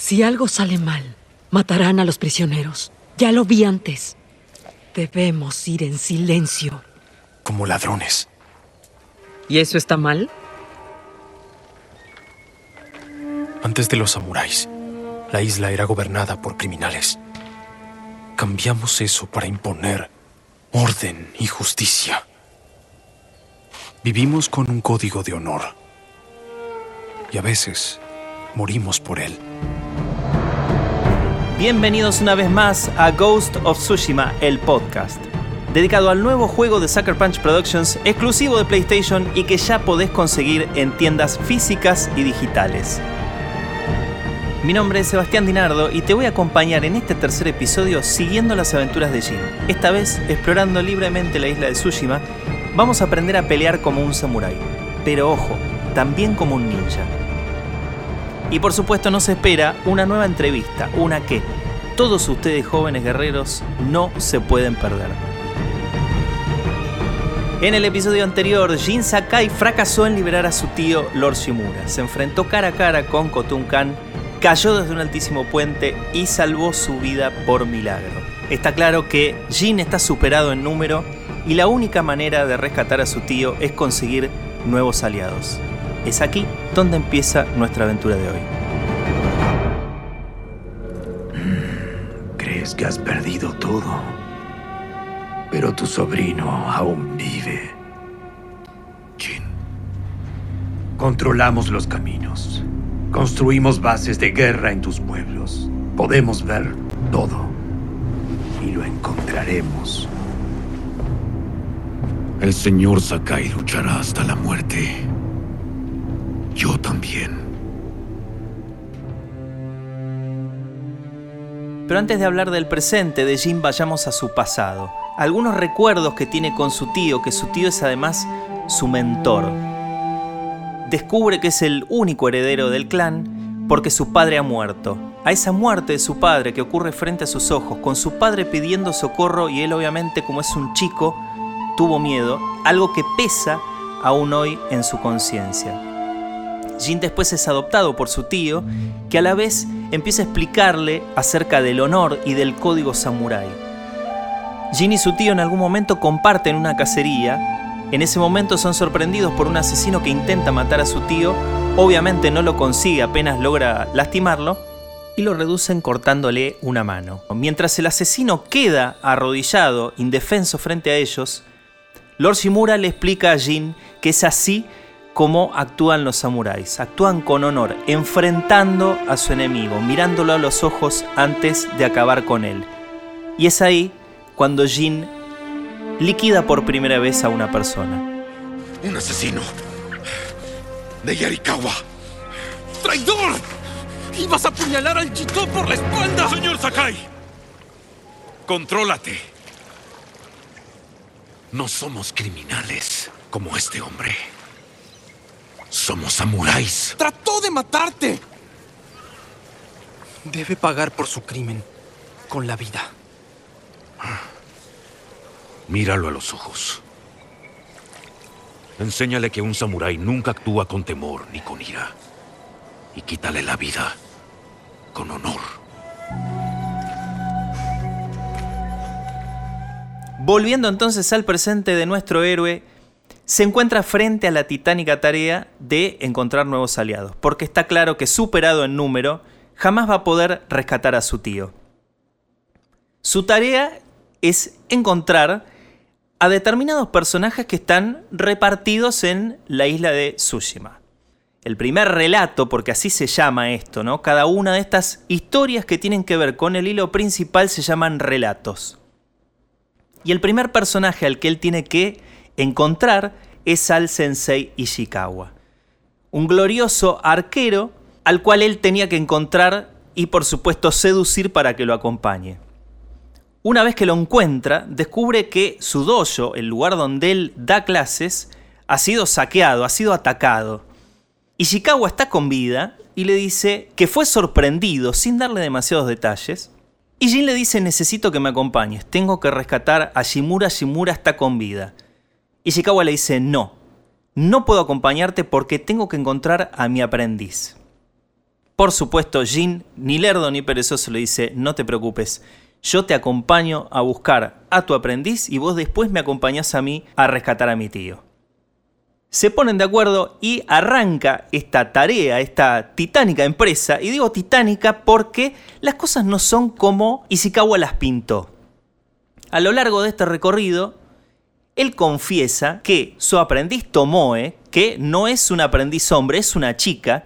Si algo sale mal, matarán a los prisioneros. Ya lo vi antes. Debemos ir en silencio. Como ladrones. ¿Y eso está mal? Antes de los samuráis, la isla era gobernada por criminales. Cambiamos eso para imponer orden y justicia. Vivimos con un código de honor. Y a veces morimos por él. Bienvenidos una vez más a Ghost of Tsushima, el podcast. Dedicado al nuevo juego de Sucker Punch Productions, exclusivo de PlayStation y que ya podés conseguir en tiendas físicas y digitales. Mi nombre es Sebastián Dinardo y te voy a acompañar en este tercer episodio siguiendo las aventuras de Jin. Esta vez explorando libremente la isla de Tsushima, vamos a aprender a pelear como un samurái. Pero ojo, también como un ninja. Y por supuesto nos espera una nueva entrevista, una que todos ustedes jóvenes guerreros no se pueden perder. En el episodio anterior, Jin Sakai fracasó en liberar a su tío Lord Shimura. Se enfrentó cara a cara con Kotun Khan cayó desde un altísimo puente y salvó su vida por milagro. Está claro que Jin está superado en número y la única manera de rescatar a su tío es conseguir nuevos aliados. Es aquí donde empieza nuestra aventura de hoy. Crees que has perdido todo, pero tu sobrino aún vive. Jin. Controlamos los caminos. Construimos bases de guerra en tus pueblos. Podemos ver todo. Y lo encontraremos. El señor Sakai luchará hasta la muerte. Yo también. Pero antes de hablar del presente de Jin, vayamos a su pasado. Algunos recuerdos que tiene con su tío, que su tío es además su mentor descubre que es el único heredero del clan porque su padre ha muerto. A esa muerte de su padre que ocurre frente a sus ojos, con su padre pidiendo socorro y él obviamente como es un chico, tuvo miedo, algo que pesa aún hoy en su conciencia. Jin después es adoptado por su tío, que a la vez empieza a explicarle acerca del honor y del código samurái. Jin y su tío en algún momento comparten una cacería en ese momento son sorprendidos por un asesino que intenta matar a su tío, obviamente no lo consigue apenas logra lastimarlo, y lo reducen cortándole una mano. Mientras el asesino queda arrodillado, indefenso frente a ellos, Lord Shimura le explica a Jin que es así como actúan los samuráis. Actúan con honor, enfrentando a su enemigo, mirándolo a los ojos antes de acabar con él. Y es ahí cuando Jin liquida por primera vez a una persona. Un asesino. De Yarikawa. ¡Traidor! ¡Ibas a apuñalar al Chito por la espalda! Señor Sakai, contrólate. No somos criminales como este hombre. Somos samuráis. ¡Trató de matarte! Debe pagar por su crimen con la vida. Míralo a los ojos. Enséñale que un samurái nunca actúa con temor ni con ira. Y quítale la vida con honor. Volviendo entonces al presente de nuestro héroe, se encuentra frente a la titánica tarea de encontrar nuevos aliados, porque está claro que superado en número, jamás va a poder rescatar a su tío. Su tarea es encontrar a determinados personajes que están repartidos en la isla de Tsushima. El primer relato, porque así se llama esto, ¿no? Cada una de estas historias que tienen que ver con el hilo principal se llaman relatos. Y el primer personaje al que él tiene que encontrar es al sensei Ishikawa. Un glorioso arquero al cual él tenía que encontrar y por supuesto seducir para que lo acompañe. Una vez que lo encuentra, descubre que su dojo, el lugar donde él da clases, ha sido saqueado, ha sido atacado. Ishikawa está con vida y le dice que fue sorprendido sin darle demasiados detalles. Y Jin le dice necesito que me acompañes, tengo que rescatar a Shimura, Shimura está con vida. Ishikawa le dice no, no puedo acompañarte porque tengo que encontrar a mi aprendiz. Por supuesto, Jin, ni lerdo ni perezoso, le dice, no te preocupes, yo te acompaño a buscar a tu aprendiz y vos después me acompañás a mí a rescatar a mi tío. Se ponen de acuerdo y arranca esta tarea, esta titánica empresa. Y digo titánica porque las cosas no son como Ishikawa las pintó. A lo largo de este recorrido, él confiesa que su aprendiz Tomoe, que no es un aprendiz hombre, es una chica,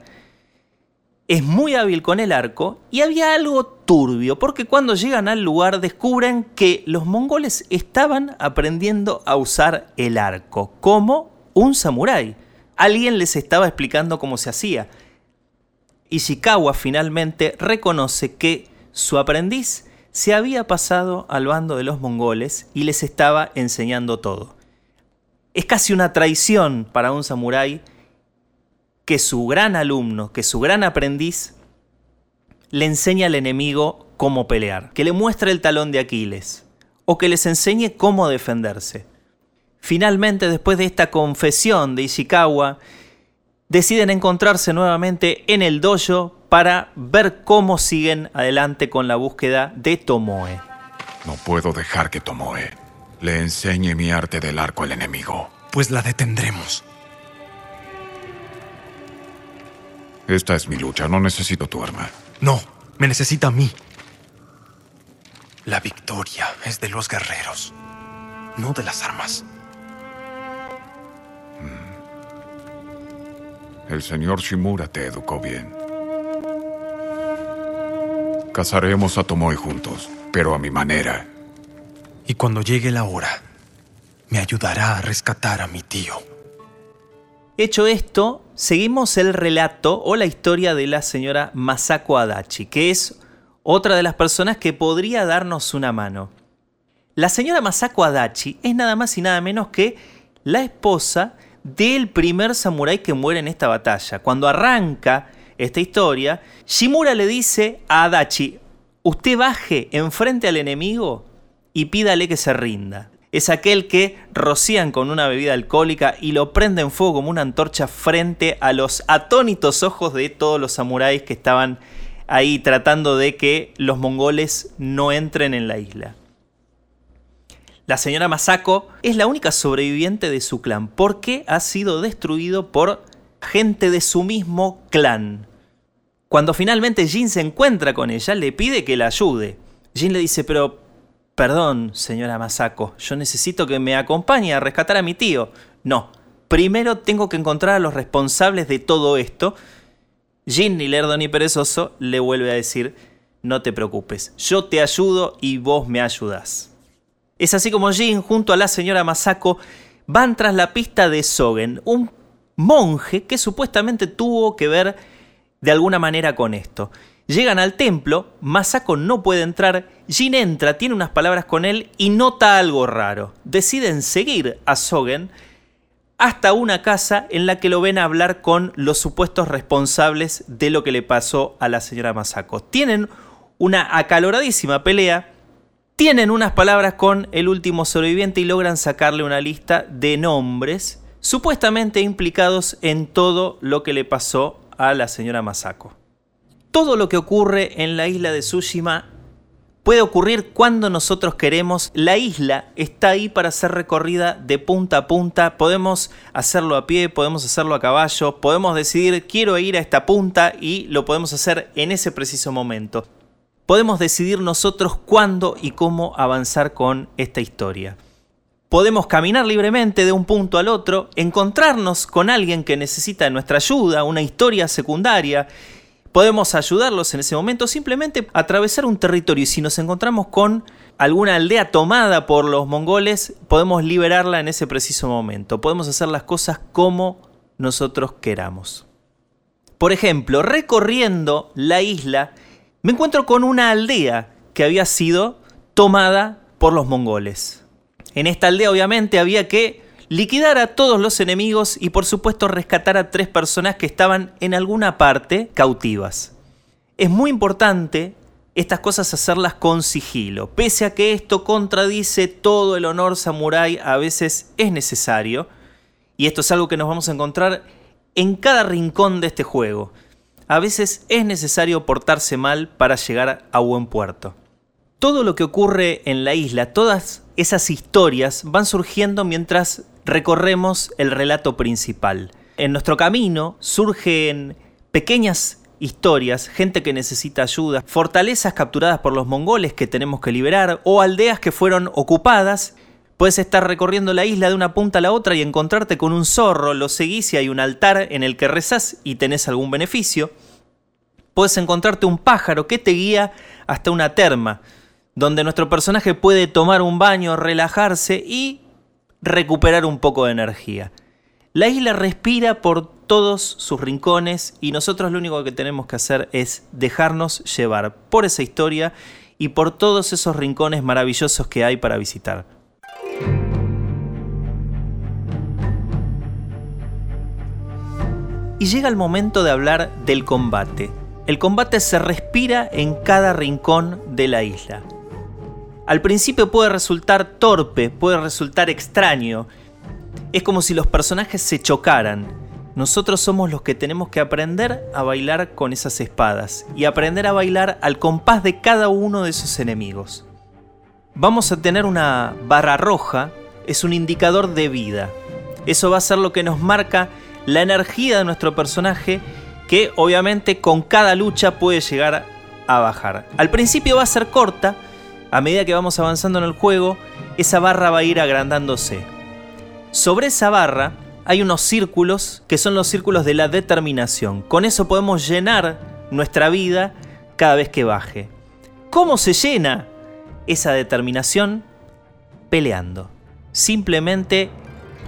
es muy hábil con el arco y había algo turbio, porque cuando llegan al lugar descubren que los mongoles estaban aprendiendo a usar el arco como un samurái. Alguien les estaba explicando cómo se hacía. Ishikawa finalmente reconoce que su aprendiz se había pasado al bando de los mongoles y les estaba enseñando todo. Es casi una traición para un samurái que su gran alumno, que su gran aprendiz, le enseña al enemigo cómo pelear, que le muestre el talón de Aquiles, o que les enseñe cómo defenderse. Finalmente, después de esta confesión de Ishikawa, deciden encontrarse nuevamente en el dojo para ver cómo siguen adelante con la búsqueda de Tomoe. No puedo dejar que Tomoe le enseñe mi arte del arco al enemigo. Pues la detendremos. Esta es mi lucha, no necesito tu arma. No, me necesita a mí. La victoria es de los guerreros, no de las armas. El señor Shimura te educó bien. Cazaremos a Tomoe juntos, pero a mi manera. Y cuando llegue la hora, me ayudará a rescatar a mi tío. Hecho esto, seguimos el relato o la historia de la señora Masako Adachi, que es otra de las personas que podría darnos una mano. La señora Masako Adachi es nada más y nada menos que la esposa del primer samurái que muere en esta batalla. Cuando arranca esta historia, Shimura le dice a Adachi, usted baje enfrente al enemigo y pídale que se rinda es aquel que rocían con una bebida alcohólica y lo prenden fuego como una antorcha frente a los atónitos ojos de todos los samuráis que estaban ahí tratando de que los mongoles no entren en la isla. La señora Masako es la única sobreviviente de su clan porque ha sido destruido por gente de su mismo clan. Cuando finalmente Jin se encuentra con ella, le pide que la ayude. Jin le dice, pero Perdón, señora Masako, yo necesito que me acompañe a rescatar a mi tío. No, primero tengo que encontrar a los responsables de todo esto. Jin, ni lerdo ni perezoso, le vuelve a decir, no te preocupes, yo te ayudo y vos me ayudás. Es así como Jin, junto a la señora Masako, van tras la pista de Sogen, un monje que supuestamente tuvo que ver de alguna manera con esto. Llegan al templo, Masako no puede entrar, Jin entra, tiene unas palabras con él y nota algo raro. Deciden seguir a Sogen hasta una casa en la que lo ven hablar con los supuestos responsables de lo que le pasó a la señora Masako. Tienen una acaloradísima pelea, tienen unas palabras con el último sobreviviente y logran sacarle una lista de nombres supuestamente implicados en todo lo que le pasó a la señora Masako todo lo que ocurre en la isla de Tsushima puede ocurrir cuando nosotros queremos. La isla está ahí para ser recorrida de punta a punta. Podemos hacerlo a pie, podemos hacerlo a caballo, podemos decidir quiero ir a esta punta y lo podemos hacer en ese preciso momento. Podemos decidir nosotros cuándo y cómo avanzar con esta historia. Podemos caminar libremente de un punto al otro, encontrarnos con alguien que necesita nuestra ayuda, una historia secundaria, podemos ayudarlos en ese momento, simplemente atravesar un territorio y si nos encontramos con alguna aldea tomada por los mongoles, podemos liberarla en ese preciso momento. Podemos hacer las cosas como nosotros queramos. Por ejemplo, recorriendo la isla, me encuentro con una aldea que había sido tomada por los mongoles. En esta aldea obviamente había que liquidar a todos los enemigos y por supuesto rescatar a tres personas que estaban en alguna parte cautivas. Es muy importante estas cosas hacerlas con sigilo. Pese a que esto contradice todo el honor samurái, a veces es necesario. Y esto es algo que nos vamos a encontrar en cada rincón de este juego. a veces es necesario portarse mal para llegar a buen puerto. Todo lo que ocurre en la isla, todas esas historias van surgiendo mientras recorremos el relato principal. En nuestro camino surgen pequeñas historias, gente que necesita ayuda, fortalezas capturadas por los mongoles que tenemos que liberar o aldeas que fueron ocupadas. Puedes estar recorriendo la isla de una punta a la otra y encontrarte con un zorro, lo seguís y hay un altar en el que rezás y tenés algún beneficio. Puedes encontrarte un pájaro que te guía hasta una terma, donde nuestro personaje puede tomar un baño, relajarse y recuperar un poco de energía. La isla respira por todos sus rincones y nosotros lo único que tenemos que hacer es dejarnos llevar por esa historia y por todos esos rincones maravillosos que hay para visitar. Y llega el momento de hablar del combate. El combate se respira en cada rincón de la isla. Al principio puede resultar torpe, puede resultar extraño. Es como si los personajes se chocaran. Nosotros somos los que tenemos que aprender a bailar con esas espadas y aprender a bailar al compás de cada uno de esos enemigos. Vamos a tener una barra roja, es un indicador de vida. Eso va a ser lo que nos marca la energía de nuestro personaje que obviamente con cada lucha puede llegar a bajar. Al principio va a ser corta, a medida que vamos avanzando en el juego, esa barra va a ir agrandándose. Sobre esa barra hay unos círculos que son los círculos de la determinación. Con eso podemos llenar nuestra vida cada vez que baje. ¿Cómo se llena esa determinación? Peleando. Simplemente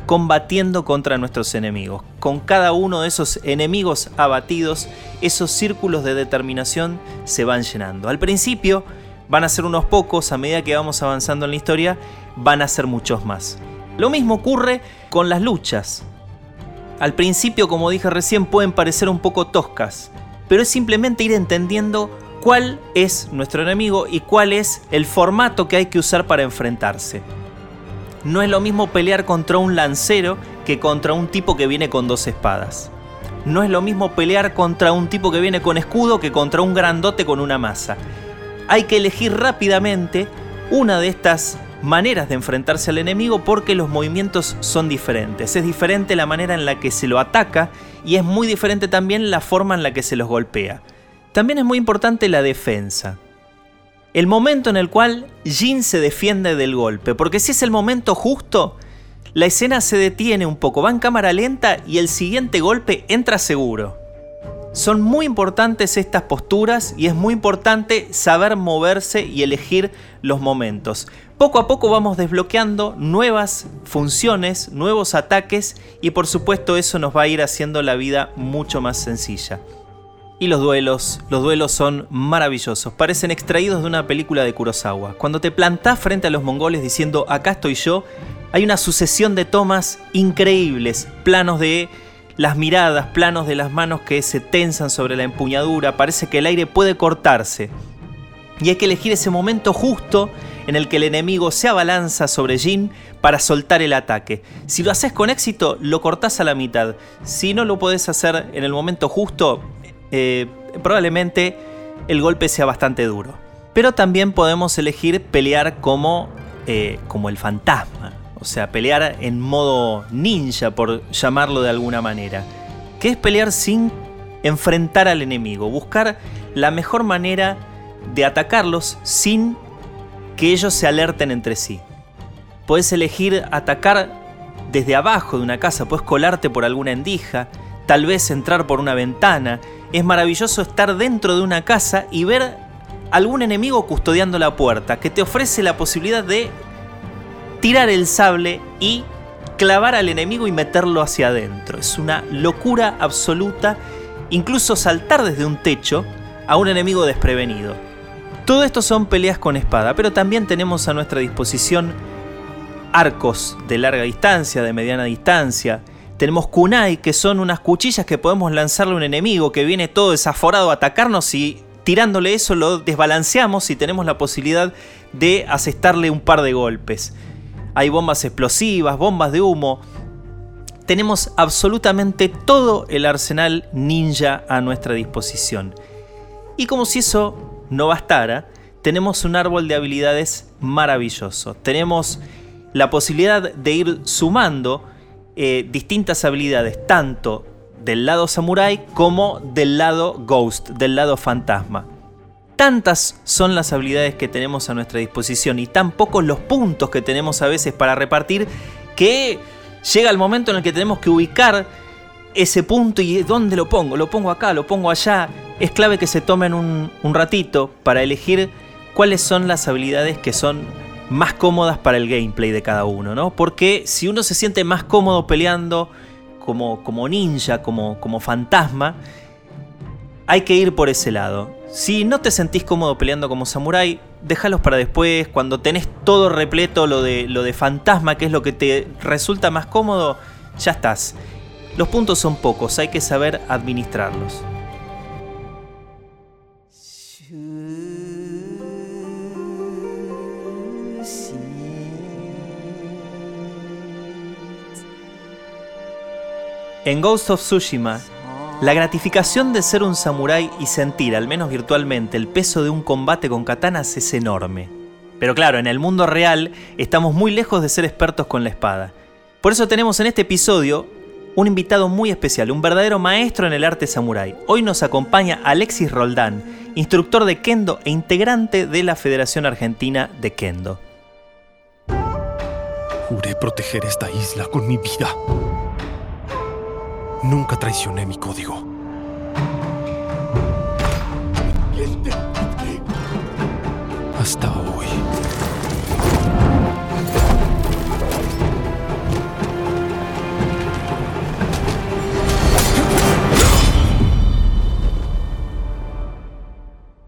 combatiendo contra nuestros enemigos. Con cada uno de esos enemigos abatidos, esos círculos de determinación se van llenando. Al principio van a ser unos pocos, a medida que vamos avanzando en la historia, van a ser muchos más. Lo mismo ocurre con las luchas. Al principio, como dije recién, pueden parecer un poco toscas, pero es simplemente ir entendiendo cuál es nuestro enemigo y cuál es el formato que hay que usar para enfrentarse. No es lo mismo pelear contra un lancero que contra un tipo que viene con dos espadas. No es lo mismo pelear contra un tipo que viene con escudo que contra un grandote con una masa hay que elegir rápidamente una de estas maneras de enfrentarse al enemigo porque los movimientos son diferentes. Es diferente la manera en la que se lo ataca y es muy diferente también la forma en la que se los golpea. También es muy importante la defensa. El momento en el cual Jin se defiende del golpe, porque si es el momento justo, la escena se detiene un poco, va en cámara lenta y el siguiente golpe entra seguro. Son muy importantes estas posturas y es muy importante saber moverse y elegir los momentos. Poco a poco vamos desbloqueando nuevas funciones, nuevos ataques y por supuesto eso nos va a ir haciendo la vida mucho más sencilla. Y los duelos, los duelos son maravillosos, parecen extraídos de una película de Kurosawa. Cuando te plantás frente a los mongoles diciendo acá estoy yo, hay una sucesión de tomas increíbles, planos de las miradas, planos de las manos que se tensan sobre la empuñadura, parece que el aire puede cortarse. Y hay que elegir ese momento justo en el que el enemigo se abalanza sobre Jin para soltar el ataque. Si lo haces con éxito, lo cortás a la mitad. Si no lo podés hacer en el momento justo, eh, probablemente el golpe sea bastante duro. Pero también podemos elegir pelear como, eh, como el fantasma o sea, pelear en modo ninja, por llamarlo de alguna manera, que es pelear sin enfrentar al enemigo, buscar la mejor manera de atacarlos sin que ellos se alerten entre sí. Puedes elegir atacar desde abajo de una casa, puedes colarte por alguna endija, tal vez entrar por una ventana. Es maravilloso estar dentro de una casa y ver algún enemigo custodiando la puerta, que te ofrece la posibilidad de tirar el sable y clavar al enemigo y meterlo hacia adentro. Es una locura absoluta, incluso saltar desde un techo a un enemigo desprevenido. Todo esto son peleas con espada, pero también tenemos a nuestra disposición arcos de larga distancia, de mediana distancia. Tenemos kunai, que son unas cuchillas que podemos lanzarle a un enemigo que viene todo desaforado a atacarnos y tirándole eso lo desbalanceamos y tenemos la posibilidad de asestarle un par de golpes hay bombas explosivas, bombas de humo. tenemos absolutamente todo el arsenal ninja a nuestra disposición. Y como si eso no bastara, tenemos un árbol de habilidades maravilloso. Tenemos la posibilidad de ir sumando eh, distintas habilidades, tanto del lado samurai como del lado ghost, del lado fantasma. Tantas son las habilidades que tenemos a nuestra disposición y tan pocos los puntos que tenemos a veces para repartir que llega el momento en el que tenemos que ubicar ese punto y dónde lo pongo, lo pongo acá, lo pongo allá. Es clave que se tomen un, ratito para elegir cuáles son las habilidades que son más cómodas para el gameplay de cada uno, ¿no? Porque si uno se siente más cómodo peleando como, como ninja, como, como fantasma, hay que ir por ese lado. Si no te sentís cómodo peleando como samurai, déjalos para después. Cuando tenés todo repleto lo de, lo de fantasma, que es lo que te resulta más cómodo, ya estás. Los puntos son pocos, hay que saber administrarlos. En Ghost of Tsushima, la gratificación de ser un samurái y sentir, al menos virtualmente, el peso de un combate con katanas es enorme. Pero claro, en el mundo real estamos muy lejos de ser expertos con la espada. Por eso tenemos en este episodio un invitado muy especial, un verdadero maestro en el arte samurái. Hoy nos acompaña Alexis Roldán, instructor de Kendo e integrante de la Federación Argentina de Kendo. Juré proteger esta isla con mi vida. Nunca traicioné mi código. Hasta hoy.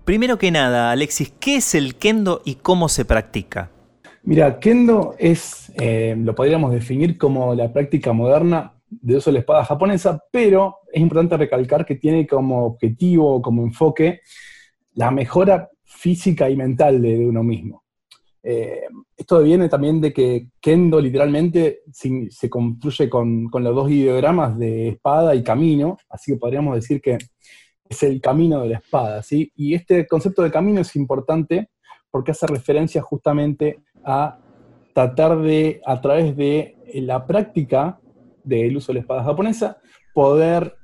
Primero que nada, Alexis, ¿qué es el kendo y cómo se practica? Mira, kendo es, eh, lo podríamos definir como la práctica moderna de uso de la espada japonesa, pero es importante recalcar que tiene como objetivo, como enfoque, la mejora física y mental de, uno mismo. Eh, esto viene también de que Kendo literalmente se, construye con, los dos ideogramas de espada y camino, así que podríamos decir que es el camino de la espada, ¿sí? Y este concepto de camino es importante porque hace referencia justamente a tratar de, a través de la práctica del uso de la espada japonesa, poder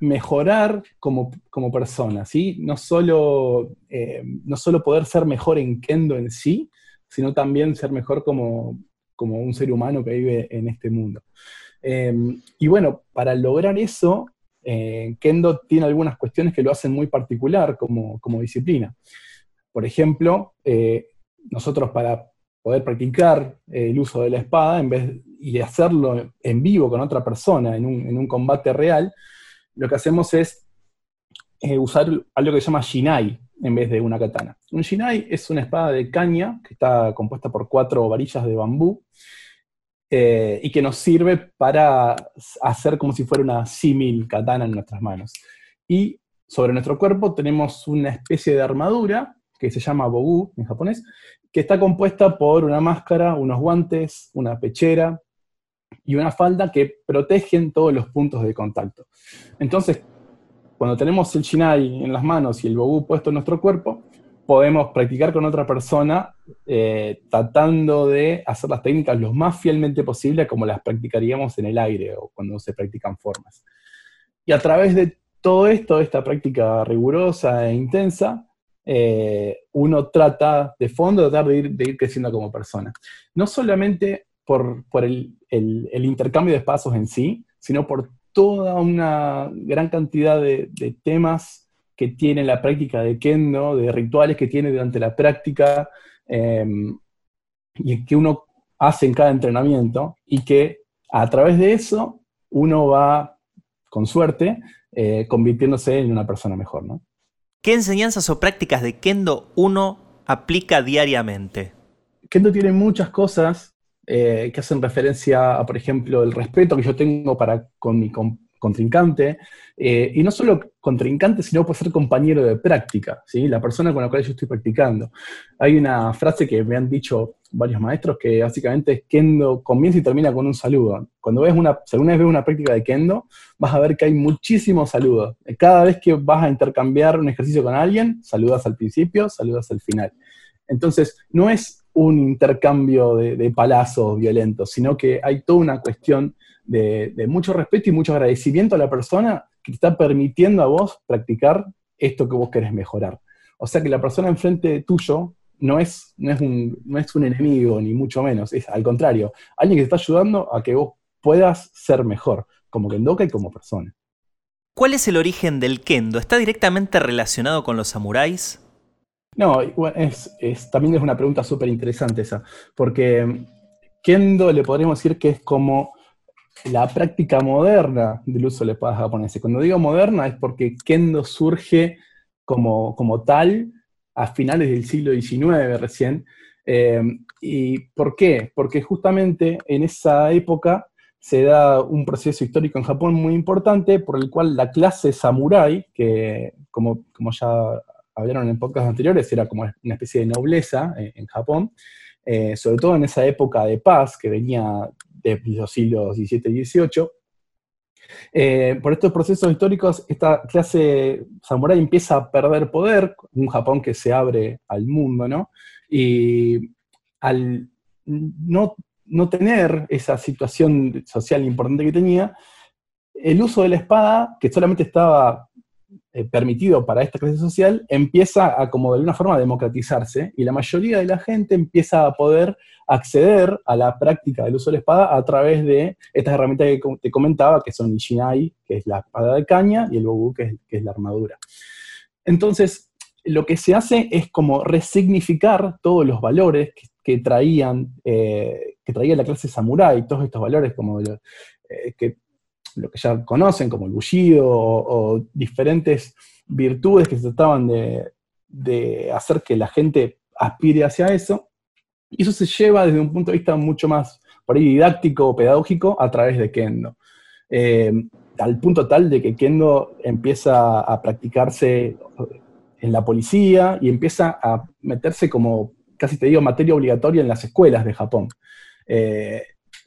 mejorar como, como persona, ¿sí? No solo, eh, no solo poder ser mejor en kendo en sí, sino también ser mejor como, como un ser humano que vive en este mundo. Em, y bueno, para lograr eso, eh, Kendo tiene algunas cuestiones que lo hacen muy particular como, como disciplina. Por ejemplo, eh, nosotros para poder practicar el uso de la espada, en vez y hacerlo en vivo con otra persona, en un, combate real, lo que hacemos es eh, usar algo que se llama Shinai en vez de una katana. Un Shinai es una espada de caña que está compuesta por cuatro varillas de bambú eh, y que nos sirve para hacer como si fuera una símil katana en nuestras manos. Y sobre nuestro cuerpo tenemos una especie de armadura que se llama bogu en japonés, que está compuesta por una máscara, unos guantes, una pechera, y una falda que protegen todos los puntos de contacto. Entonces, cuando tenemos el shinai en las manos y el bogu puesto en nuestro cuerpo, podemos practicar con otra persona eh, tratando de hacer las técnicas lo más fielmente posible como las practicaríamos en el aire o cuando se practican formas. Y a través de todo esto, esta práctica rigurosa e intensa, eh, uno trata de fondo tratar de ir, de ir creciendo como persona. No solamente por, el, intercambio de espacios en sí, sino por toda una gran cantidad de, temas que tiene la práctica de kendo, de rituales que tiene durante la práctica em, y que uno hace en cada entrenamiento y que a través de eso uno va, con suerte, eh, convirtiéndose en una persona mejor. ¿no? ¿Qué enseñanzas o prácticas de kendo uno aplica diariamente? Kendo tiene muchas cosas eh, que hacen referencia a, por ejemplo, el respeto que yo tengo para, con, mi, contrincante, eh, y no solo contrincante, sino puede ser compañero de práctica, ¿sí? la persona con la cual yo estoy practicando. Hay una frase que me han dicho varios maestros que básicamente es Kendo comienza y termina con un saludo. Cuando ves una, alguna vez ves una práctica de Kendo, vas a ver que hay muchísimos saludos. Cada vez que vas a intercambiar un ejercicio con alguien, saludas al principio, saludas al final. Entonces, no es un intercambio de, palazos violentos, sino que hay toda una cuestión de, de, mucho respeto y mucho agradecimiento a la persona que te está permitiendo a vos practicar esto que vos querés mejorar. O sea que la persona enfrente tuyo no es, no es, un, no es un enemigo, ni mucho menos, es al contrario, alguien que te está ayudando a que vos puedas ser mejor, como kendoka y como persona. ¿Cuál es el origen del kendo? ¿Está directamente relacionado con los samuráis? No, es, también es una pregunta súper interesante esa, porque kendo le podríamos decir que es como la práctica moderna del uso de la espada japonesa. Cuando digo moderna es porque kendo surge como, como tal a finales del siglo XIX recién. Eh, ¿Y por qué? Porque justamente en esa época se da un proceso histórico en Japón muy importante por el cual la clase samurái, que como, como ya hablaron en podcast anteriores, era como una especie de nobleza en, Japón, eh, sobre todo en esa época de paz que venía de los siglos XVII y XVIII, eh, por estos procesos históricos, esta clase samurái empieza a perder poder, un Japón que se abre al mundo, ¿no? Y al no, no tener esa situación social importante que tenía, el uso de la espada, que solamente estaba eh, permitido para esta clase social, empieza a como de alguna forma a democratizarse y la mayoría de la gente empieza a poder acceder a la práctica del uso de la espada a través de estas herramientas que te comentaba, que son el Shinai, que es la espada de caña, y el Bobu, que es, la armadura. Entonces, lo que se hace es como resignificar todos los valores que, traían, eh, que traía la clase samurái, todos estos valores como eh, que lo que ya conocen como el bullido o, diferentes virtudes que se trataban de, hacer que la gente aspire hacia eso. Y eso se lleva desde un punto de vista mucho más por ahí didáctico o pedagógico a través de Kendo. Eh, al punto tal de que Kendo empieza a practicarse en la policía y empieza a meterse como, casi te digo, materia obligatoria en las escuelas de Japón. Eh,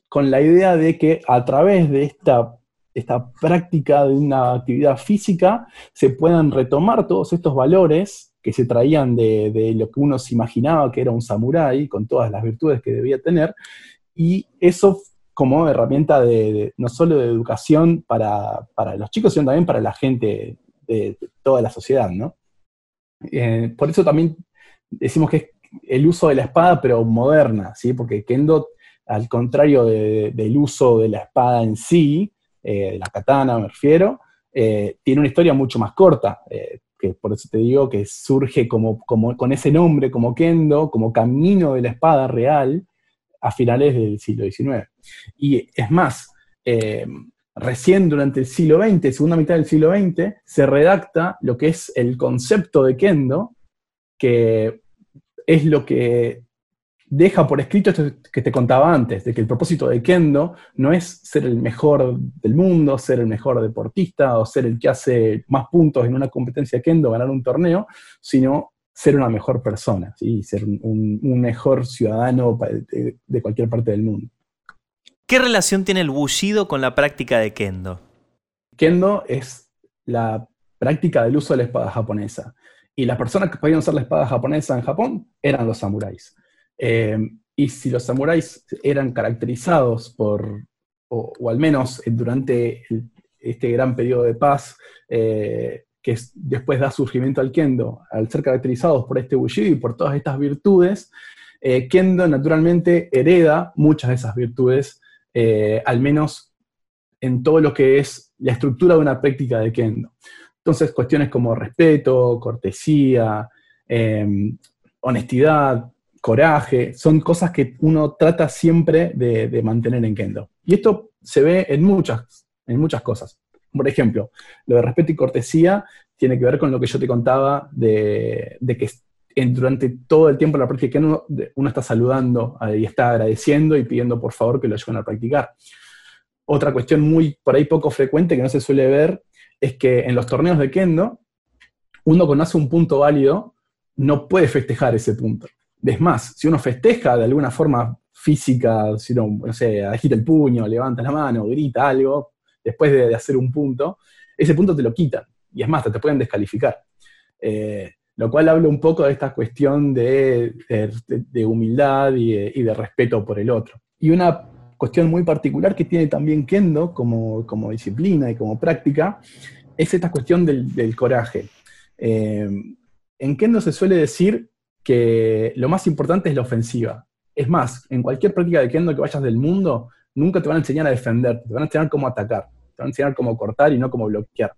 con la idea de que a través de esta esta práctica de una actividad física, se puedan retomar todos estos valores que se traían de, lo que uno se imaginaba que era un samurái, con todas las virtudes que debía tener, y eso como herramienta de, no solo de educación para, los chicos, sino también para la gente de, toda la sociedad, ¿no? Eh, por eso también decimos que es el uso de la espada, pero moderna, ¿sí? Porque Kendo, al contrario del uso de la espada en sí, eh, la katana me refiero, eh, tiene una historia mucho más corta, eh, que por eso te digo que surge como, con ese nombre, como Kendo, como camino de la espada real, a finales del siglo XIX. Y es más, recién durante el siglo XX, segunda mitad del siglo XX, se redacta lo que es el concepto de Kendo, que es lo que deja por escrito esto que te contaba antes, de que el propósito de Kendo no es ser el mejor del mundo, ser el mejor deportista o ser el que hace más puntos en una competencia de Kendo, ganar un torneo, sino ser una mejor persona, ¿sí? ser un, mejor ciudadano de, de, cualquier parte del mundo. ¿Qué relación tiene el Bushido con la práctica de Kendo? Kendo es la práctica del uso de la espada japonesa. Y las personas que podían usar la espada japonesa en Japón eran los samuráis. Eh, y si los samuráis eran caracterizados por, o, al menos durante este gran periodo de paz, eh, que después da surgimiento al kendo, al ser caracterizados por este bushido y por todas estas virtudes, eh, kendo naturalmente hereda muchas de esas virtudes, al menos en todo lo que es la estructura de una práctica de kendo. Entonces, cuestiones como respeto, cortesía, honestidad, coraje, son cosas que uno trata siempre de, mantener en Kendo. Y esto se ve en muchas, en muchas cosas. Por ejemplo, lo de respeto y cortesía tiene que ver con lo que yo te contaba de, que durante todo el tiempo de la práctica uno, uno está saludando y está agradeciendo y pidiendo por favor que lo ayuden a practicar. Otra cuestión muy por ahí poco frecuente que no se suele ver es que en los torneos de kendo, uno conoce un punto válido, no puede festejar ese punto. Es más, si uno festeja de alguna forma física, si uno, no sé, agita el puño, levanta la mano, grita algo, después de, hacer un punto, ese punto te lo quitan. Y es más, te, pueden descalificar. Eh, lo cual habla un poco de esta cuestión de, humildad y de, respeto por el otro. Y una cuestión muy particular que tiene también Kendo como, disciplina y como práctica es esta cuestión del, coraje. Eh, en Kendo se suele decir que lo más importante es la ofensiva. Es más, en cualquier práctica de Kendo que vayas del mundo, nunca te van a enseñar a defender, te van a enseñar cómo atacar, te van a enseñar cómo cortar y no cómo bloquear.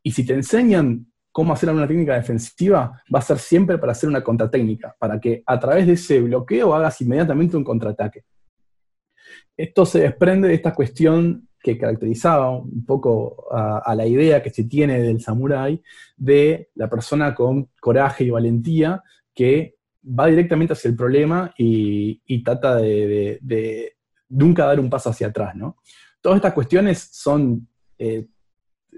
Y si te enseñan cómo hacer una técnica defensiva, va a ser siempre para hacer una contratécnica, para que a través de ese bloqueo hagas inmediatamente un contraataque. Esto se desprende de esta cuestión que caracterizaba un poco a, la idea que se tiene del samurái de la persona con coraje y valentía que va directamente hacia el problema y, trata de, nunca dar un paso hacia atrás. ¿no? Todas estas cuestiones son eh,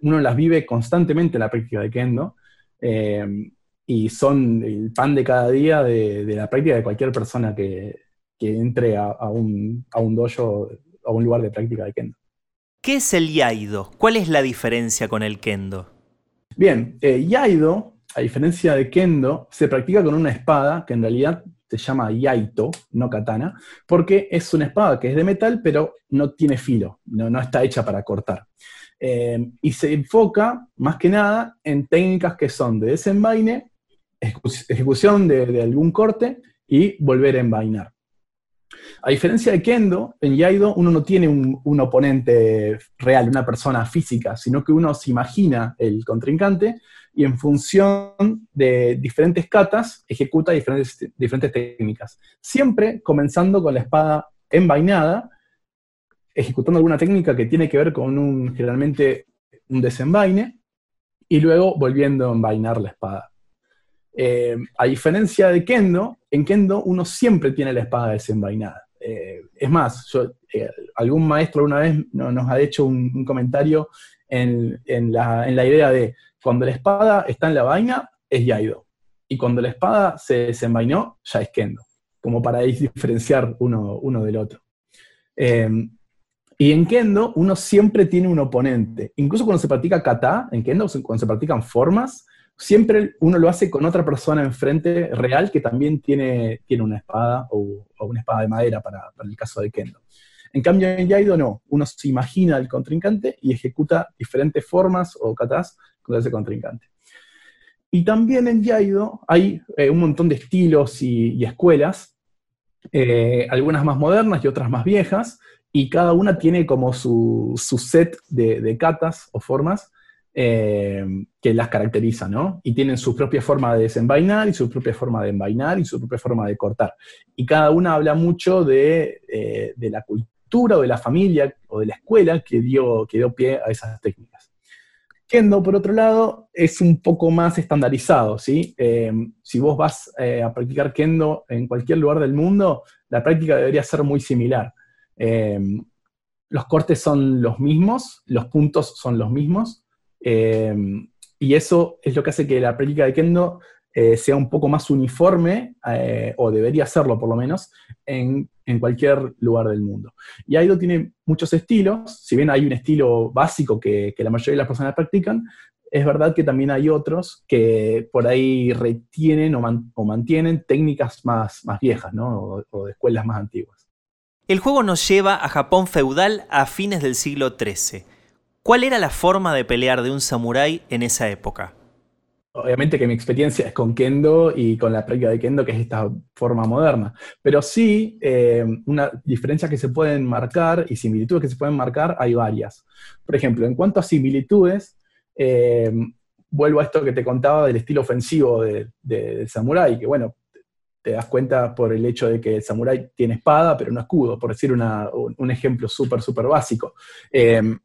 uno las vive constantemente en la práctica de kendo, eh, y son el pan de cada día de, la práctica de cualquier persona que, entre a, un, a un dojo, a un lugar de práctica de kendo. ¿Qué es el yaido? ¿Cuál es la diferencia con el kendo? Bien, eh, yaido, a diferencia de kendo, se practica con una espada que en realidad se llama yaito, no katana, porque es una espada que es de metal, pero no tiene filo, no, no está hecha para cortar. Eh, y se enfoca más que nada en técnicas que son de desenvaine, ejecución de, algún corte y volver a envainar. A diferencia de Kendo, en Yaido uno no tiene un, oponente real, una persona física, sino que uno se imagina el contrincante y en función de diferentes katas ejecuta diferentes, diferentes técnicas. Siempre comenzando con la espada envainada ejecutando alguna técnica que tiene que ver con un, generalmente, un desenvaine, y luego volviendo a envainar la espada. Eh, a diferencia de Kendo, en Kendo uno siempre tiene la espada desenvainada. Eh, es más, eh, algún maestro una vez nos ha hecho un, comentario en, la, idea de cuando la espada está en la vaina, es Yaido. Y cuando la espada se desenvainó, ya es Kendo. Como para diferenciar uno, uno del otro. Y en Kendo uno siempre tiene un oponente. Incluso cuando se practica kata, en Kendo, cuando se practican formas, siempre uno lo hace con otra persona enfrente real que también tiene, tiene una espada o, una espada de madera para, el caso de Kendo. En cambio, en Yaido no. Uno se imagina al contrincante y ejecuta diferentes formas o katas con ese contrincante. Y también en Yaido hay eh, un montón de estilos y, escuelas, eh, algunas más modernas y otras más viejas, y cada una tiene como su, set de, de, catas o formas eh, que las caracteriza, ¿no? Y tienen su propia forma de desenvainar y su propia forma de envainar y su propia forma de cortar. Y cada una habla mucho de, eh, la cultura o de la familia o de la escuela que dio, que dio pie a esas técnicas. Kendo, por otro lado, es un poco más estandarizado, ¿sí? Eh, si vos vas a practicar Kendo en cualquier lugar del mundo, la práctica debería ser muy similar. Em, los cortes son los mismos, los puntos son los mismos, y eso es lo que hace que la práctica de Kendo eh, sea un poco más uniforme, eh, o debería serlo por lo menos, en, cualquier lugar del mundo. Y Aido tiene muchos estilos, si bien hay un estilo básico que, la mayoría de las personas practican, es verdad que también hay otros que por ahí retienen o, mantienen técnicas más, más viejas, ¿no? o de escuelas más antiguas. El juego nos lleva a Japón feudal a fines del siglo XIII. ¿Cuál era la forma de pelear de un samurái en esa época? Obviamente que mi experiencia es con Kendo y con la práctica de Kendo, que es esta forma moderna. Pero sí, eh, una diferencia que se pueden marcar y similitudes que se pueden marcar, hay varias. Por ejemplo, en cuanto a similitudes, eh, vuelvo a esto que te contaba del estilo ofensivo del de, samurái, que bueno, te das cuenta por el hecho de que el samurái tiene espada, pero no escudo, por decir un, ejemplo súper, súper básico. Em,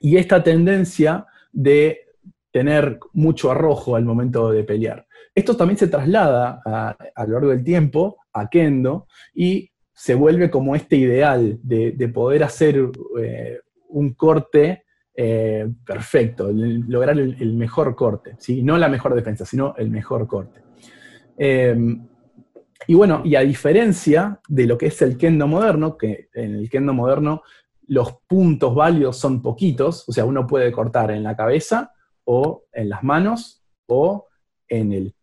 y esta tendencia de tener mucho arrojo al momento de pelear. Esto también se traslada a, lo largo del tiempo a Kendo y se vuelve como este ideal de, poder hacer eh, un corte eh, perfecto, lograr el, mejor corte, ¿sí? no la mejor defensa, sino el mejor corte. Eh, y bueno, y a diferencia de lo que es el kendo moderno, que en el kendo moderno los puntos válidos son poquitos, o sea, uno puede cortar en la cabeza o en las manos o en el,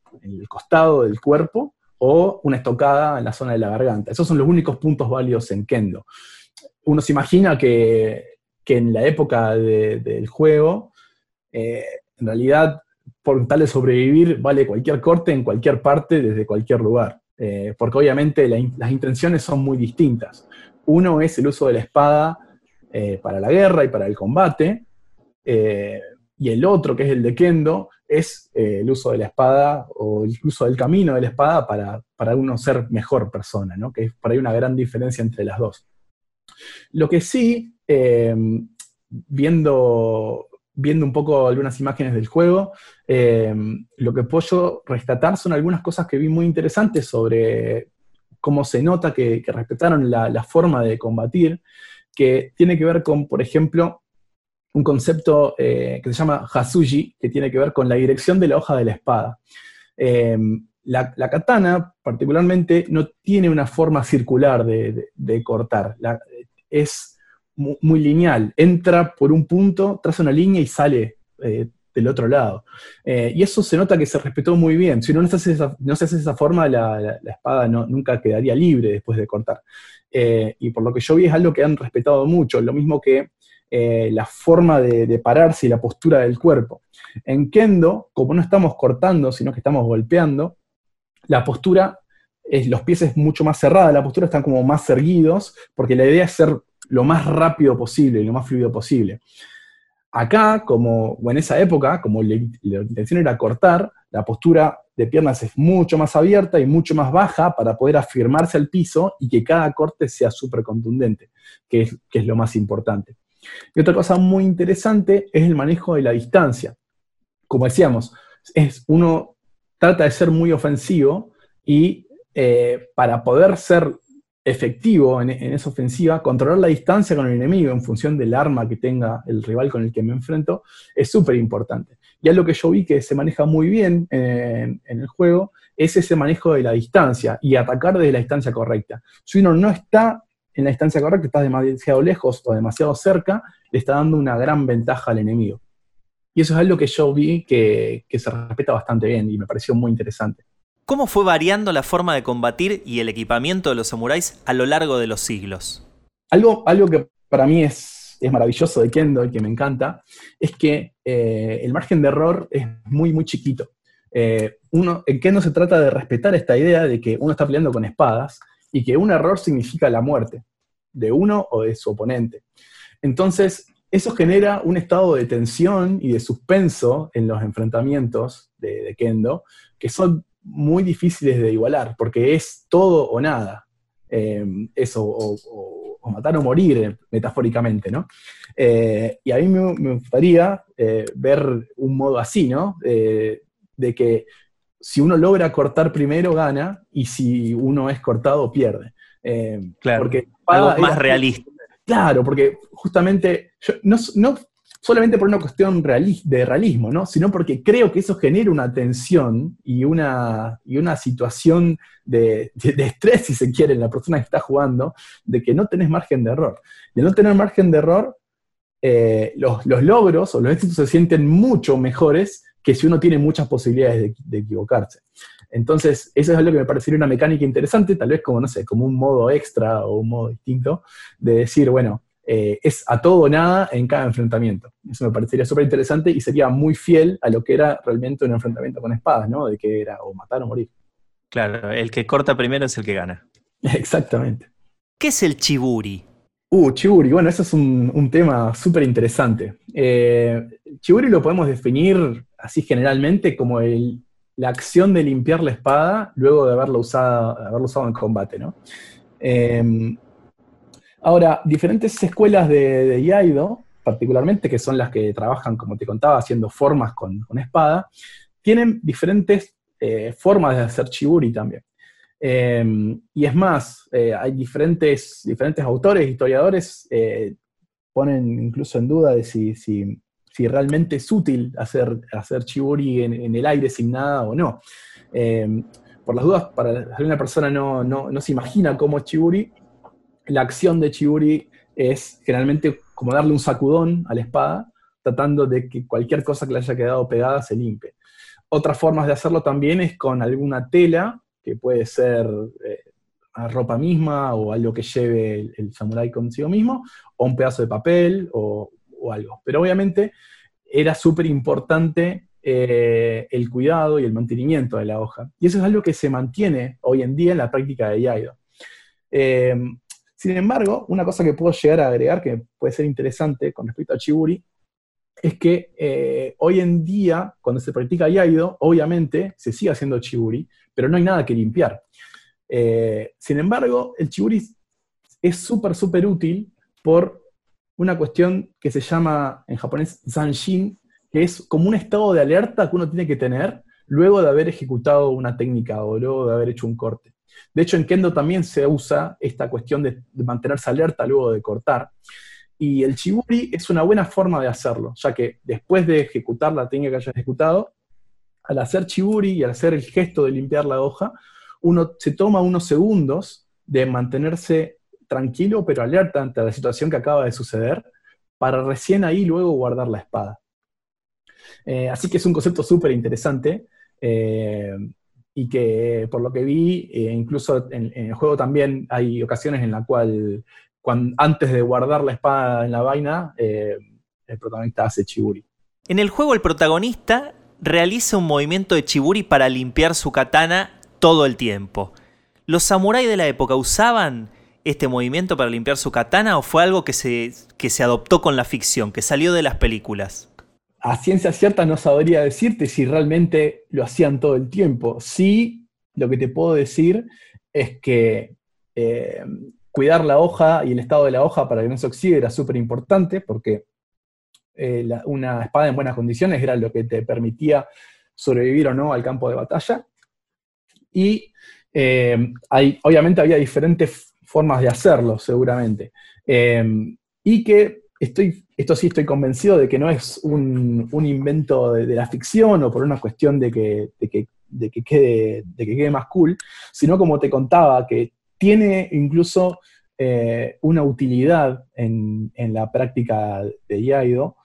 costado del cuerpo o una estocada en la zona de la garganta. Esos son los únicos puntos válidos en kendo. Uno se imagina que, que en la época de- del juego, eh, en realidad, por tal de sobrevivir, vale cualquier corte en cualquier parte, desde cualquier lugar. Eh, porque obviamente las intenciones son muy distintas. Uno es el uso de la espada eh, para la guerra y para el combate, eh, y el otro, que es el de Kendo, es eh, el uso de la espada o el del camino de la espada para, para uno ser mejor persona, ¿no? que es por ahí una gran diferencia entre las dos. Lo que sí, eh, viendo, viendo un poco algunas imágenes del juego, eh, lo que puedo rescatar son algunas cosas que vi muy interesantes sobre cómo se nota que, respetaron la forma de combatir, que tiene que ver con, por ejemplo, un concepto eh, que se llama Hasuji, que tiene que ver con la dirección de la hoja de la espada. Eh, la, la katana, particularmente, no tiene una forma circular de, de- cortar. Es mu- muy, lineal. Entra por un punto, traza una línea y sale eh, del otro lado. Eh, y eso se nota que se respetó muy bien. Si no se hace esa, no se hace esa forma, la, la- espada no- nunca quedaría libre después de cortar. Y por lo que yo vi es algo que han respetado mucho, lo mismo que eh, la forma de, pararse y la postura del cuerpo. En Kendo, como no estamos cortando, sino que estamos golpeando, la postura, es, los pies es mucho más cerrada, la postura están como más erguidos, porque la idea es ser lo más rápido posible y lo más fluido posible. Acá, como en esa época, como la intención era cortar, la postura de piernas es mucho más abierta y mucho más baja para poder afirmarse al piso y que cada corte sea súper contundente, que es lo más importante. Y otra cosa muy interesante es el manejo de la distancia. Como decíamos, es, uno trata de ser muy ofensivo y eh, para poder ser efectivo en, esa ofensiva, controlar la distancia con el enemigo en función del arma que tenga el rival con el que me enfrento es súper importante. Y algo que yo vi que se maneja muy bien en, en el juego es ese manejo de la distancia y atacar desde la distancia correcta. Si uno no está en la distancia correcta, está demasiado lejos o demasiado cerca, le está dando una gran ventaja al enemigo. Y eso es algo que yo vi que, que se respeta bastante bien y me pareció muy interesante. ¿Cómo fue variando la forma de combatir y el equipamiento de los samuráis a lo largo de los siglos? Algo, algo que para mí es, es maravilloso de Kendo y que me encanta es que eh, el margen de error es muy, muy chiquito. Eh, uno, en Kendo se trata de respetar esta idea de que uno está peleando con espadas y que un error significa la muerte de uno o de su oponente. Entonces, eso genera un estado de tensión y de suspenso en los enfrentamientos de, Kendo que son muy difíciles de igualar, porque es todo o nada. Eh, eso, o, matar o morir, metafóricamente, ¿no? Eh, y a mí me, me gustaría eh, ver un modo así, ¿no? Eh, de que si uno logra cortar primero, gana, y si uno es cortado, pierde. Eh, claro. Porque Algo más realista. Claro, porque justamente, yo, no, no, solamente por una cuestión reali de realismo, ¿no? sino porque creo que eso genera una tensión y una, y una situación de, de, de, estrés, si se quiere, en la persona que está jugando, de que no tenés margen de error. De no tener margen de error, eh, los, los, logros o los éxitos se sienten mucho mejores que si uno tiene muchas posibilidades de, de equivocarse. Entonces, eso es algo que me parecería una mecánica interesante, tal vez como, no sé, como un modo extra o un modo distinto, de decir, bueno, eh, es a todo o nada en cada enfrentamiento. Eso me parecería súper interesante y sería muy fiel a lo que era realmente un enfrentamiento con espadas, ¿no? De que era o matar o morir. Claro, el que corta primero es el que gana. Exactamente. ¿Qué es el chiburi? Uh, chiburi, bueno, eso es un, un tema súper interesante. Eh, chiburi lo podemos definir así generalmente como la acción de limpiar la espada luego de haberla usado, usado en combate, ¿no? Eh, ahora, diferentes escuelas de, de, Iaido, particularmente, que son las que trabajan, como te contaba, haciendo formas con, espada, tienen diferentes eh, formas de hacer chiburi también. Eh, y es más, eh, hay diferentes, diferentes autores, historiadores, eh, ponen incluso en duda de si, si, si realmente es útil hacer, hacer chiburi en, el aire sin nada o no. Eh, por las dudas, para si una persona no, no, se imagina cómo es chiburi, la acción de chiburi es generalmente como darle un sacudón a la espada, tratando de que cualquier cosa que le haya quedado pegada se limpie. Otras formas de hacerlo también es con alguna tela, que puede ser eh, ropa misma o algo que lleve el, el samurái consigo mismo, o un pedazo de papel o, algo. Pero obviamente era súper importante eh, el cuidado y el mantenimiento de la hoja. Y eso es algo que se mantiene hoy en día en la práctica de Yaido. Eh, sin embargo, una cosa que puedo llegar a agregar que puede ser interesante con respecto a Chiburi es que eh, hoy en día, cuando se practica Yaido, obviamente se sigue haciendo Chiburi, pero no hay nada que limpiar. Eh, sin embargo, el chiburi es súper, súper útil por una cuestión que se llama en japonés zanshin, que es como un estado de alerta que uno tiene que tener luego de haber ejecutado una técnica o luego de haber hecho un corte. De hecho, en Kendo también se usa esta cuestión de, mantenerse alerta luego de cortar. Y el chiburi es una buena forma de hacerlo, ya que después de ejecutar la técnica que haya ejecutado, al hacer chiburi y al hacer el gesto de limpiar la hoja, uno se toma unos segundos de mantenerse tranquilo pero alerta ante la situación que acaba de suceder, para recién ahí luego guardar la espada. Eh, así que es un concepto súper interesante eh, y que por lo que vi, eh, incluso en, el juego también hay ocasiones en las cuales antes de guardar la espada en la vaina, el protagonista hace chiburi. En el juego el protagonista realiza un movimiento de chiburi para limpiar su katana todo el tiempo. ¿Los samuráis de la época usaban este movimiento para limpiar su katana o fue algo que se, que se adoptó con la ficción, que salió de las películas? A ciencia cierta no sabría decirte si realmente lo hacían todo el tiempo. Sí, lo que te puedo decir es que eh, cuidar la hoja y el estado de la hoja para que no se oxide era súper importante porque eh, una espada en buenas condiciones era lo que te permitía sobrevivir o no al campo de batalla. Y eh, obviamente había diferentes formas de hacerlo, seguramente. Eh, y que estoy, esto sí estoy convencido de que no es un, invento de, la ficción o por una cuestión de que, de que, quede, de que quede más cool, sino como te contaba, que tiene incluso eh, una utilidad en, en, la práctica de Yaido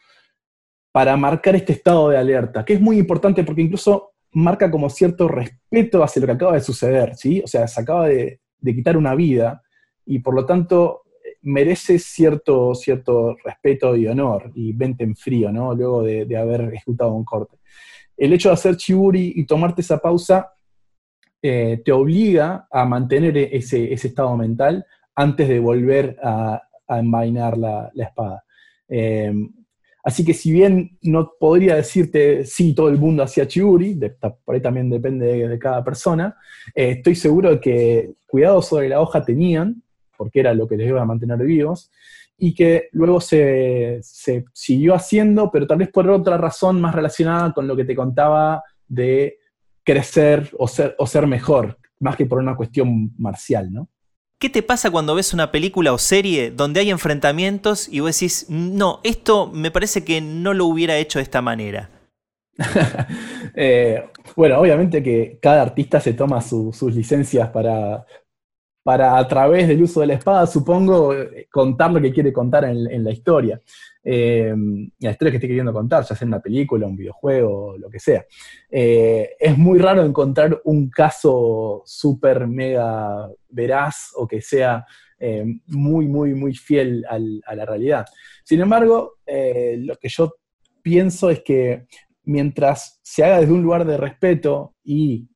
para marcar este estado de alerta, que es muy importante porque incluso marca como cierto respeto hacia lo que acaba de suceder, ¿sí? O sea, se acaba de, quitar una vida y por lo tanto merece cierto, cierto respeto y honor y vente en frío, ¿no? Luego de, haber ejecutado un corte. El hecho de hacer chiburi y tomarte esa pausa eh, te obliga a mantener ese, estado mental antes de volver a, envainar la, espada. Eh, Así que si bien no podría decirte si todo el mundo hacía chiburi, por ahí también depende de, cada persona, eh, estoy seguro que cuidado sobre la hoja tenían, porque era lo que les iba a mantener vivos, y que luego se, siguió haciendo, pero tal vez por otra razón más relacionada con lo que te contaba de crecer o ser, o ser mejor, más que por una cuestión marcial, ¿no? ¿Qué te pasa cuando ves una película o serie donde hay enfrentamientos y vos decís, no, esto me parece que no lo hubiera hecho de esta manera? Eh, bueno, obviamente que cada artista se toma sus licencias para, para, a través del uso de la espada, supongo, contar lo que quiere contar en, la historia. Eh, la historia que esté queriendo contar, ya sea en una película, un videojuego, lo que sea. Eh, es muy raro encontrar un caso súper mega veraz o que sea eh, muy, muy, muy fiel a la realidad. Sin embargo, lo que yo pienso es que mientras se haga desde un lugar de respeto y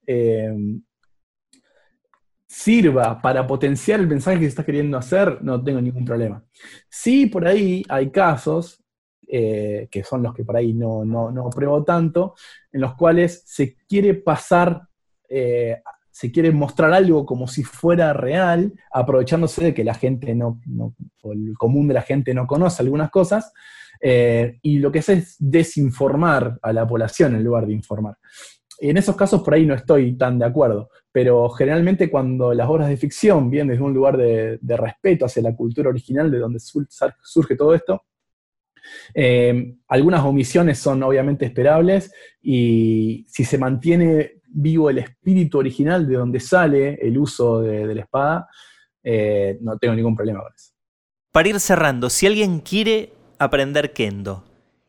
sirva para potenciar el mensaje que se está queriendo hacer, no tengo ningún problema. Sí, por ahí hay casos, eh, que son los que por ahí no, no, pruebo tanto, en los cuales se quiere pasar, eh, se quiere mostrar algo como si fuera real, aprovechándose de que la gente no, o el común de la gente no conoce algunas cosas, eh, y lo que hace es desinformar a la población en lugar de informar. En esos casos por ahí no estoy tan de acuerdo, pero generalmente cuando las obras de ficción vienen desde un lugar de, respeto hacia la cultura original de donde surge todo esto, eh, algunas omisiones son obviamente esperables y si se mantiene vivo el espíritu original de donde sale el uso de, la espada, eh, no tengo ningún problema con eso. Para ir cerrando, si alguien quiere aprender kendo,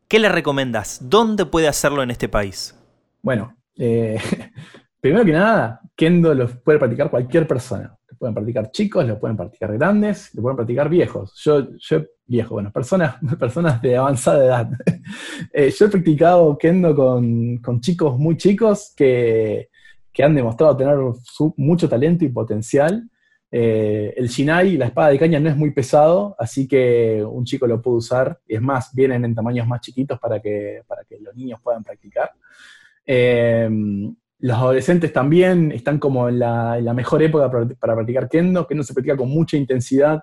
¿qué le recomendas? ¿Dónde puede hacerlo en este país? Bueno, eh, primero que nada, kendo lo puede practicar cualquier persona. Lo pueden practicar chicos, lo pueden practicar grandes, lo pueden practicar viejos. Yo, yo viejo, bueno, personas, personas de avanzada edad. Eh, yo he practicado kendo con, chicos muy chicos que, han demostrado tener mucho talento y potencial. Eh, el Shinai, la espada de caña, no es muy pesado, así que un chico lo puede usar. Es más, vienen en tamaños más chiquitos para que, para que los niños puedan practicar. Eh, los adolescentes también están como en la, mejor época para, practicar kendo. Kendo se practica con mucha intensidad.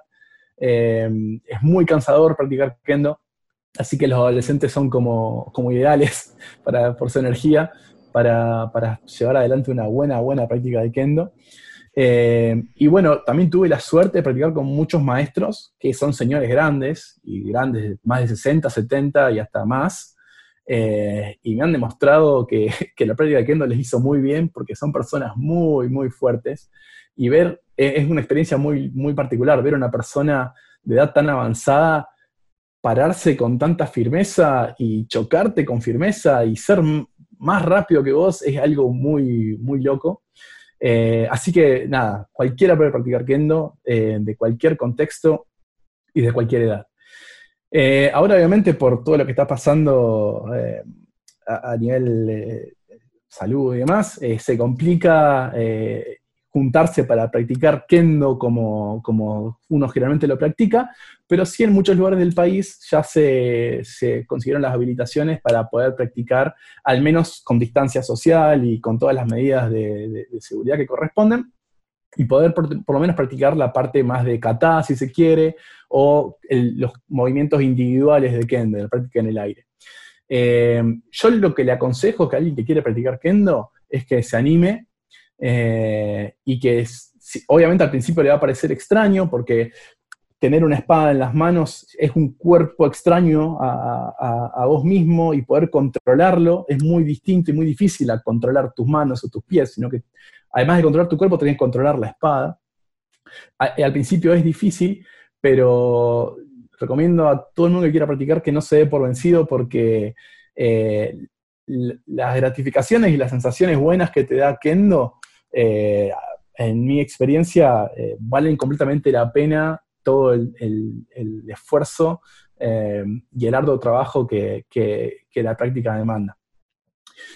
Eh, es muy cansador practicar kendo. Así que los adolescentes son como, como ideales para, por su energía para, llevar adelante una buena, buena práctica de kendo. Eh, y bueno, también tuve la suerte de practicar con muchos maestros que son señores grandes, y grandes, más de 60, 70 y hasta más, eh, y me han demostrado que, la práctica de Kendo les hizo muy bien porque son personas muy, muy fuertes. Y ver, eh, es una experiencia muy, muy particular, ver a una persona de edad tan avanzada pararse con tanta firmeza y chocarte con firmeza y ser más rápido que vos es algo muy, muy loco. Eh, así que nada, cualquiera puede practicar kendo de cualquier contexto y de cualquier edad. Eh, ahora, obviamente, por todo lo que está pasando eh, a, nivel eh, salud y demás, se complica juntarse para practicar kendo como, como, uno generalmente lo practica, pero sí en muchos lugares del país ya se, consiguieron las habilitaciones para poder practicar, al menos con distancia social y con todas las medidas de seguridad que corresponden, y poder por, lo menos practicar la parte más de kata, si se quiere, o los movimientos individuales de kendo, la práctica en el aire. Eh, yo lo que le aconsejo que alguien que quiere practicar kendo es que se anime eh, y que obviamente al principio le va a parecer extraño porque tener una espada en las manos es un cuerpo extraño a, a, vos mismo y poder controlarlo es muy distinto y muy difícil a controlar tus manos o tus pies, sino que además de controlar tu cuerpo, tenés que controlar la espada. Al principio es difícil, pero recomiendo a todo el mundo que quiera practicar que no se dé por vencido porque eh, las gratificaciones y las sensaciones buenas que te da Kendo, eh, en mi experiencia, eh, valen completamente la pena todo el, esfuerzo y el arduo trabajo que la práctica demanda.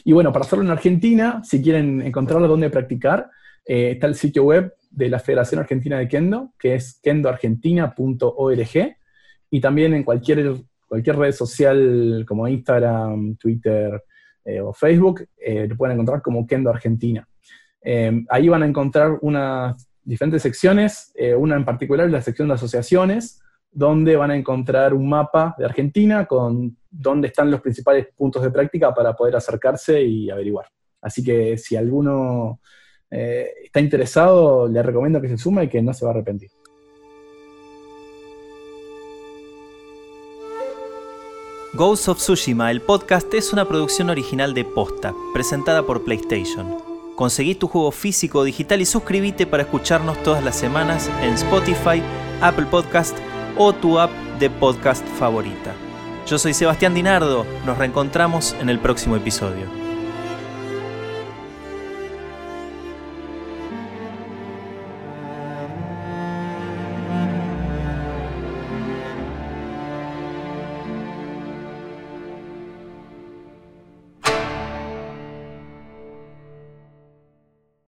Y bueno, para hacerlo en Argentina, si quieren encontrarlo donde practicar, eh, está el sitio web de la Federación Argentina de Kendo, que es kendoargentina.org, y también en cualquier, cualquier red social como Instagram, Twitter eh, o Facebook, eh, lo pueden encontrar como Kendo Argentina. ahí van a encontrar unas diferentes secciones, una en particular es la sección de asociaciones, donde van a encontrar un mapa de Argentina con dónde están los principales puntos de práctica para poder acercarse y averiguar. Así que si alguno eh, está interesado, le recomiendo que se sume y que no se va a arrepentir. Ghost of Tsushima, el podcast, es una producción original de Posta, presentada por PlayStation. Conseguí tu juego físico o digital y suscríbete para escucharnos todas las semanas en Spotify, Apple Podcast o tu app de podcast favorita. Yo soy Sebastián Dinardo, nos reencontramos en el próximo episodio.